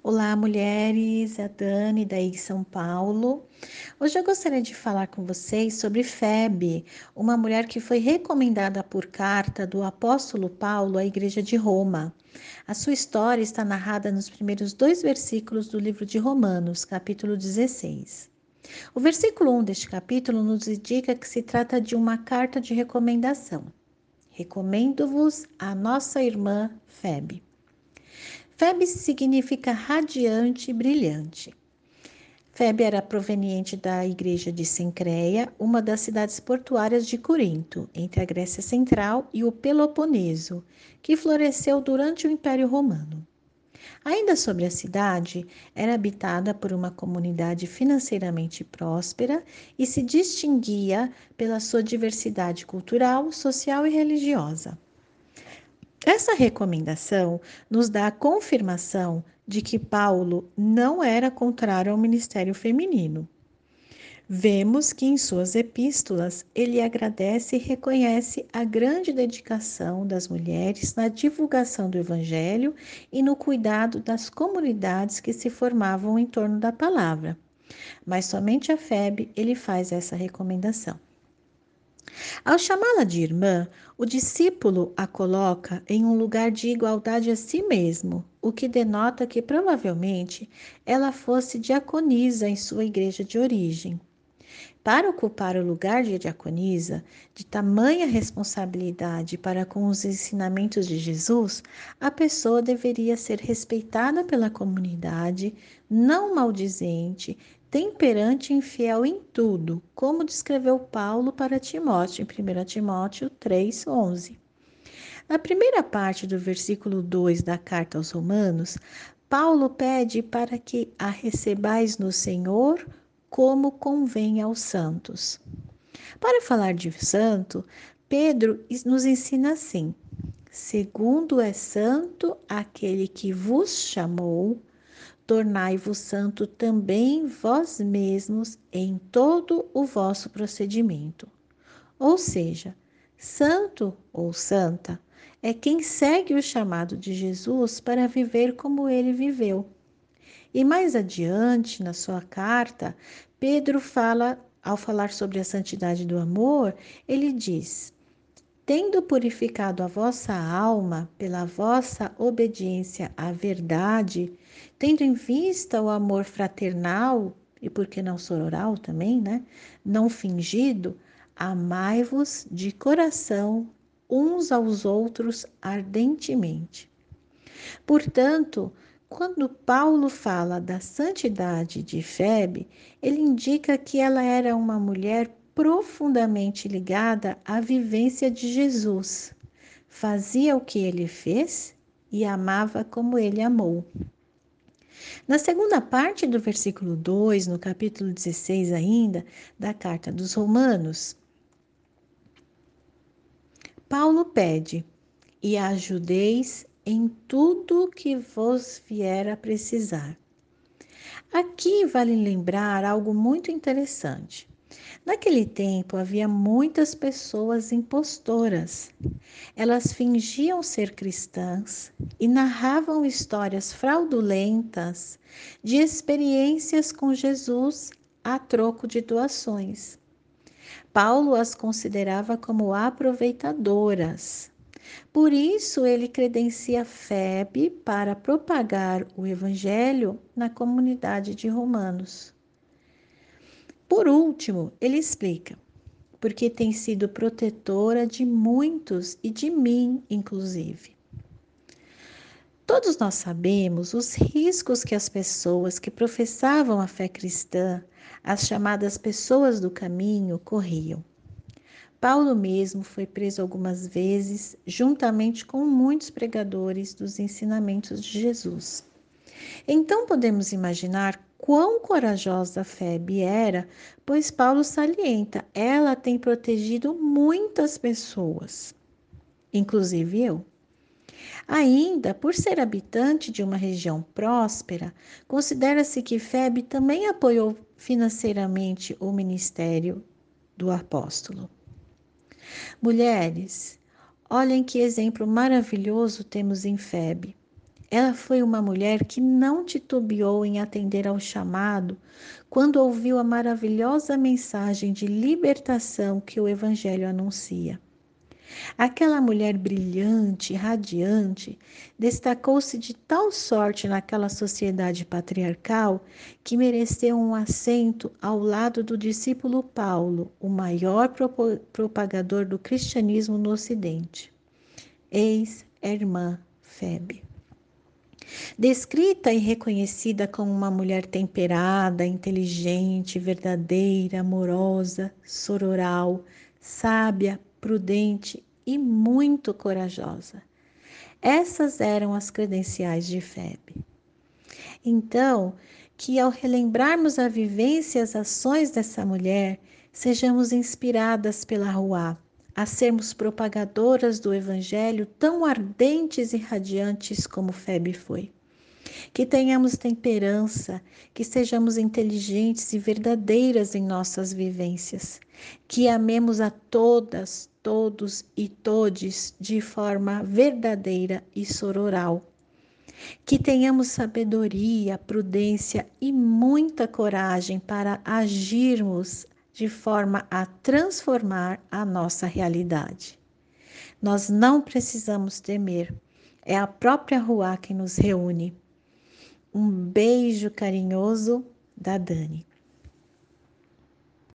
Olá, mulheres, a Dani daí de São Paulo. Hoje eu gostaria de falar com vocês sobre Febe, uma mulher que foi recomendada por carta do apóstolo Paulo à igreja de Roma. A sua história está narrada nos primeiros dois versículos do livro de Romanos, capítulo 16. O versículo 1 deste capítulo nos indica que se trata de uma carta de recomendação. Recomendo-vos a nossa irmã Febe. Febe significa radiante e brilhante. Febe era proveniente da igreja de Sencreia, uma das cidades portuárias de Corinto, entre a Grécia Central e o Peloponeso, que floresceu durante o Império Romano. Ainda sobre a cidade, era habitada por uma comunidade financeiramente próspera e se distinguia pela sua diversidade cultural, social e religiosa. Essa recomendação nos dá a confirmação de que Paulo não era contrário ao ministério feminino. Vemos que em suas epístolas ele agradece e reconhece a grande dedicação das mulheres na divulgação do evangelho e no cuidado das comunidades que se formavam em torno da palavra. Mas somente a Febe ele faz essa recomendação. Ao chamá-la de irmã, o discípulo a coloca em um lugar de igualdade a si mesmo, o que denota que provavelmente ela fosse diaconisa em sua igreja de origem. Para ocupar o lugar de diaconisa, de tamanha responsabilidade para com os ensinamentos de Jesus, a pessoa deveria ser respeitada pela comunidade, não maldizente, temperante e fiel em tudo, como descreveu Paulo para Timóteo em 1 Timóteo 3:11. Na primeira parte do versículo 2 da carta aos Romanos, Paulo pede para que a recebais no Senhor como convém aos santos. Para falar de santo, Pedro nos ensina assim: segundo é santo aquele que vos chamou, tornai-vos santo também vós mesmos em todo o vosso procedimento. Ou seja, santo ou santa é quem segue o chamado de Jesus para viver como ele viveu. E mais adiante, na sua carta, Pedro fala, ao falar sobre a santidade do amor, ele diz: Tendo purificado a vossa alma pela vossa obediência à verdade, tendo em vista o amor fraternal, e por que não sororal também, né? Não fingido, amai-vos de coração uns aos outros ardentemente. Portanto, quando Paulo fala da santidade de Febe, ele indica que ela era uma mulher profundamente ligada à vivência de Jesus. Fazia o que ele fez e amava como ele amou. Na segunda parte do versículo 2, no capítulo 16 ainda, da carta dos Romanos, Paulo pede: E ajudeis em tudo que vos vier a precisar. Aqui vale lembrar algo muito interessante. Naquele tempo havia muitas pessoas impostoras. Elas fingiam ser cristãs e narravam histórias fraudulentas de experiências com Jesus a troco de doações. Paulo as considerava como aproveitadoras. Por isso, ele credencia Febe para propagar o evangelho na comunidade de Romanos. Por último, ele explica: porque tem sido protetora de muitos e de mim, inclusive. Todos nós sabemos os riscos que as pessoas que professavam a fé cristã, as chamadas pessoas do caminho, corriam. Paulo mesmo foi preso algumas vezes, juntamente com muitos pregadores dos ensinamentos de Jesus. Então podemos imaginar quão corajosa Febe era, pois Paulo salienta, ela tem protegido muitas pessoas, inclusive eu. Ainda, por ser habitante de uma região próspera, considera-se que Febe também apoiou financeiramente o ministério do apóstolo. Mulheres, olhem que exemplo maravilhoso temos em Febe. Ela foi uma mulher que não titubeou em atender ao chamado quando ouviu a maravilhosa mensagem de libertação que o Evangelho anuncia. Aquela mulher brilhante, radiante, destacou-se de tal sorte naquela sociedade patriarcal que mereceu um assento ao lado do discípulo Paulo, o maior propagador do cristianismo no Ocidente. Eis a irmã Febe. Descrita e reconhecida como uma mulher temperada, inteligente, verdadeira, amorosa, sororal, sábia, prudente e muito corajosa. Essas eram as credenciais de Febe. Então, que ao relembrarmos a vivência e as ações dessa mulher, sejamos inspiradas pela Rua a sermos propagadoras do Evangelho tão ardentes e radiantes como Febe foi. Que tenhamos temperança, que sejamos inteligentes e verdadeiras em nossas vivências, que amemos a todas, todos e todes de forma verdadeira e sororal. Que tenhamos sabedoria, prudência e muita coragem para agirmos de forma a transformar a nossa realidade. Nós não precisamos temer, é a própria rua que nos reúne. Um beijo carinhoso da Dani.